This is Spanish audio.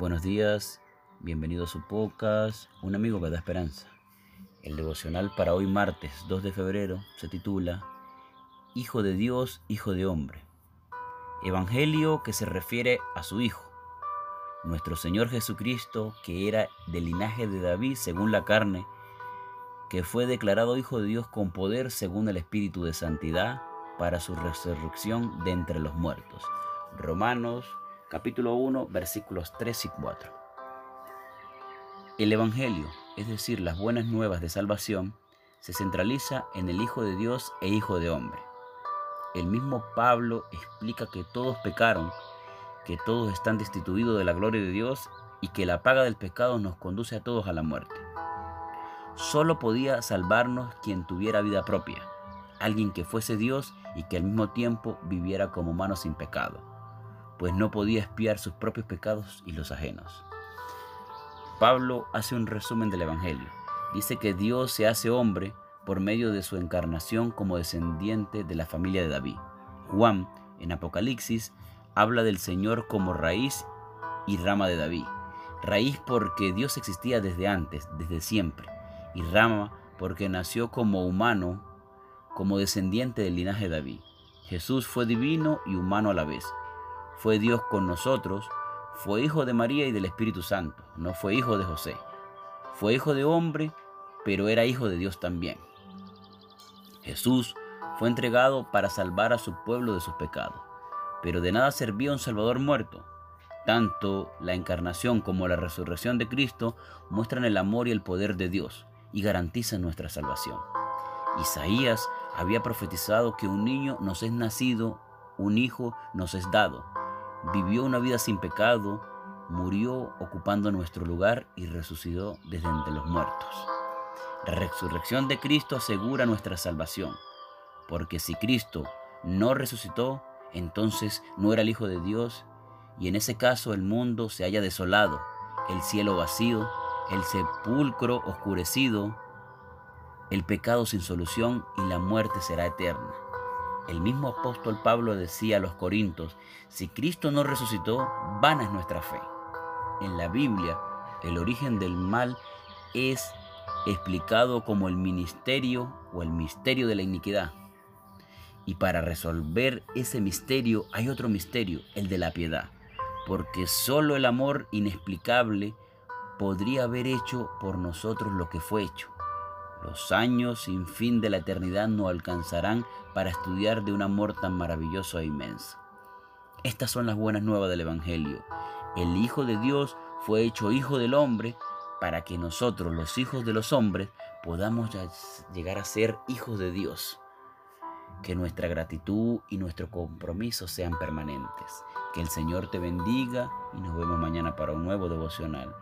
Buenos días, bienvenido a su podcast, Un amigo que da esperanza. El devocional para hoy martes 2 de febrero se titula Hijo de Dios, Hijo de Hombre. Evangelio que se refiere a su Hijo, nuestro Señor Jesucristo, que era del linaje de David según la carne, que fue declarado Hijo de Dios con poder según el Espíritu de Santidad para su resurrección de entre los muertos. Romanos capítulo 1, versículos 3 y 4. El Evangelio, es decir, las buenas nuevas de salvación, se centraliza en el Hijo de Dios e Hijo de hombre. El mismo Pablo explica que todos pecaron, que todos están destituidos de la gloria de Dios y que la paga del pecado nos conduce a todos a la muerte. Solo podía salvarnos quien tuviera vida propia, alguien que fuese Dios y que al mismo tiempo viviera como humano sin pecado pues no podía espiar sus propios pecados y los ajenos. Pablo hace un resumen del Evangelio. Dice que Dios se hace hombre por medio de su encarnación como descendiente de la familia de David. Juan, en Apocalipsis, habla del Señor como raíz y rama de David. Raíz porque Dios existía desde antes, desde siempre, y rama porque nació como humano, como descendiente del linaje de David. Jesús fue divino y humano a la vez fue Dios con nosotros, fue hijo de María y del Espíritu Santo, no fue hijo de José. Fue hijo de hombre, pero era hijo de Dios también. Jesús fue entregado para salvar a su pueblo de sus pecados, pero de nada servía un Salvador muerto. Tanto la encarnación como la resurrección de Cristo muestran el amor y el poder de Dios y garantizan nuestra salvación. Isaías había profetizado que un niño nos es nacido, un hijo nos es dado vivió una vida sin pecado, murió ocupando nuestro lugar y resucitó desde entre los muertos. La resurrección de Cristo asegura nuestra salvación, porque si Cristo no resucitó, entonces no era el Hijo de Dios, y en ese caso el mundo se haya desolado, el cielo vacío, el sepulcro oscurecido, el pecado sin solución y la muerte será eterna. El mismo apóstol Pablo decía a los Corintios, si Cristo no resucitó, vana es nuestra fe. En la Biblia, el origen del mal es explicado como el ministerio o el misterio de la iniquidad. Y para resolver ese misterio hay otro misterio, el de la piedad, porque solo el amor inexplicable podría haber hecho por nosotros lo que fue hecho. Los años sin fin de la eternidad no alcanzarán para estudiar de un amor tan maravilloso e inmenso. Estas son las buenas nuevas del Evangelio. El Hijo de Dios fue hecho Hijo del hombre para que nosotros, los hijos de los hombres, podamos llegar a ser hijos de Dios. Que nuestra gratitud y nuestro compromiso sean permanentes. Que el Señor te bendiga y nos vemos mañana para un nuevo devocional.